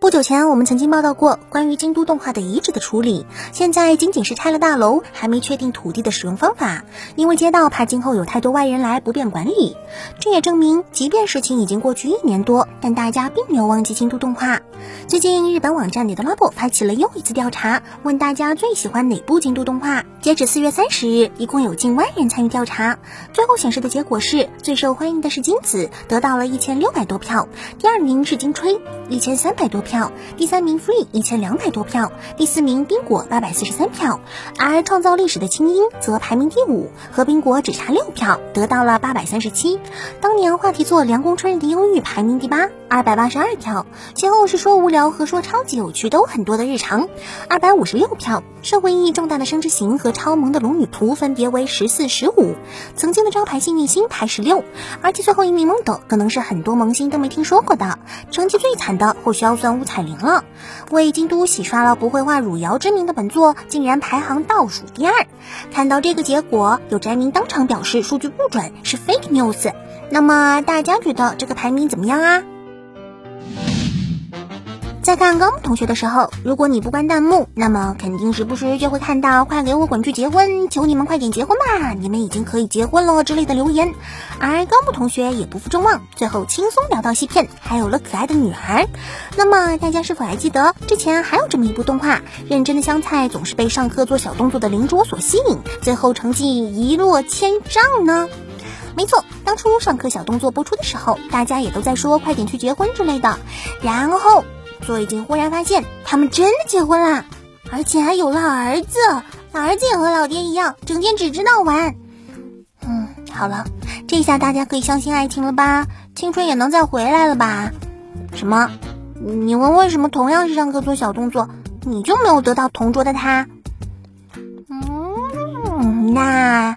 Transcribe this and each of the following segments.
不久前，我们曾经报道过关于京都动画的遗址的处理，现在仅仅是拆了大楼，还没确定土地的使用方法，因为街道怕今后有太多外人来不便管理。这也证明，即便事情已经过去一年多，但大家并没有忘记京都动画。最近，日本网站 Netmarble 发起了又一次调查，问大家最喜欢哪部京都动画。截止四月三十日，一共有近万人参与调查，最后显示的结果是最受欢迎的是金子，得到了一千六百多票，第二名是金吹，一千三百多票。票，第三名 Free 一千两百多票，第四名冰果八百四十三票，而创造历史的清音则排名第五，和冰果只差六票，得到了八百三十七。当年话题作《凉宫春日的忧郁》排名第八，二百八十二票。前后是说无聊和说超级有趣都很多的日常，二百五十六票。社会意义重大的生之行和超萌的龙女图分别为十四、十五。曾经的招牌幸运星排十六，而且最后一名萌豆可能是很多萌新都没听说过的。成绩最惨的或许要算。五彩铃了，为京都洗刷了不会画汝窑之名的本作，竟然排行倒数第二。看到这个结果，有宅民当场表示数据不准，是 fake news。那么大家觉得这个排名怎么样啊？在看高木同学的时候，如果你不关弹幕，那么肯定时不时就会看到“快给我滚去结婚，求你们快点结婚吧，你们已经可以结婚了”之类的留言。而高木同学也不负众望，最后轻松聊到西片，还有了可爱的女儿。那么大家是否还记得之前还有这么一部动画？认真的香菜总是被上课做小动作的邻桌所吸引，最后成绩一落千丈呢？没错，当初上课小动作播出的时候，大家也都在说“快点去结婚”之类的，然后。最近忽然发现，他们真的结婚了，而且还有了儿子。儿子也和老爹一样，整天只知道玩。嗯，好了，这下大家可以相信爱情了吧？青春也能再回来了吧？什么？你问为什么同样是上课做小动作，你就没有得到同桌的他？嗯，那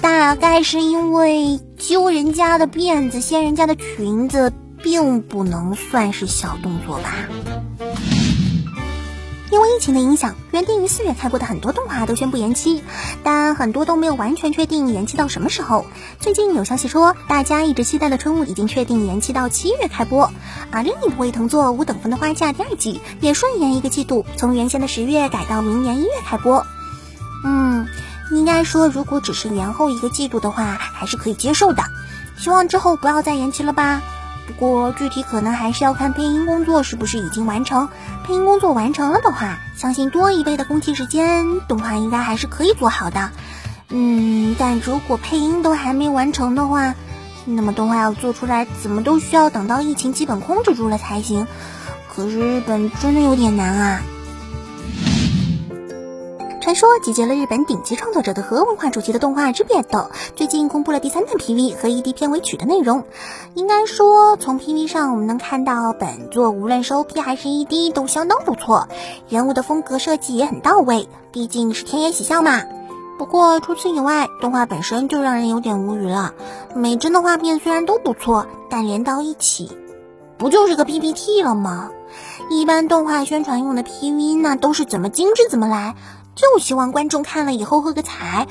大概是因为揪人家的辫子、掀人家的裙子。并不能算是小动作吧。因为疫情的影响，原定于四月开播的很多动画都宣布延期，但很多都没有完全确定延期到什么时候。最近有消息说，大家一直期待的春雾已经确定延期到七月开播，而另一部未藤作《五等分的花嫁》第二季也顺延一个季度，从原先的十月改到明年一月开播。嗯，应该说，如果只是延后一个季度的话，还是可以接受的。希望之后不要再延期了吧。不过具体可能还是要看配音工作是不是已经完成。配音工作完成了的话，相信多一倍的工期时间，动画应该还是可以做好的。嗯，但如果配音都还没完成的话，那么动画要做出来，怎么都需要等到疫情基本控制住了才行。可是日本真的有点难啊。传说集结了日本顶级创作者的和文化主题的动画《之别的》，最近公布了第三弹 PV 和 ED 片尾曲的内容。应该说，从 PV 上我们能看到本作无论是 OP 还是 ED 都相当不错，人物的风格设计也很到位，毕竟是天野喜孝嘛。不过除此以外，动画本身就让人有点无语了。每帧的画面虽然都不错，但连到一起，不就是个 PPT 了吗？一般动画宣传用的 PV 那都是怎么精致怎么来。就希望观众看了以后喝个彩，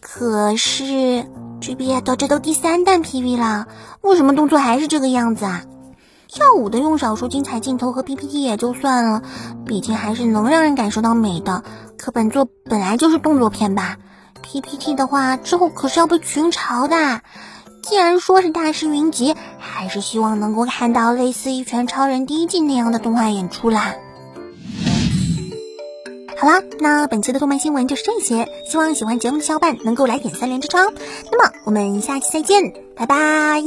可是这边到这都第三弹 PV 了，为什么动作还是这个样子啊？跳舞的用少数精彩镜头和 PPT 也就算了，毕竟还是能让人感受到美的。可本作本来就是动作片吧，PPT 的话之后可是要被群嘲的。既然说是大师云集，还是希望能够看到类似《一拳超人》第一季那样的动画演出啦。好啦，那本期的动漫新闻就是这些，希望喜欢节目的小伙伴能够来点三连支撑。那么我们下期再见，拜拜。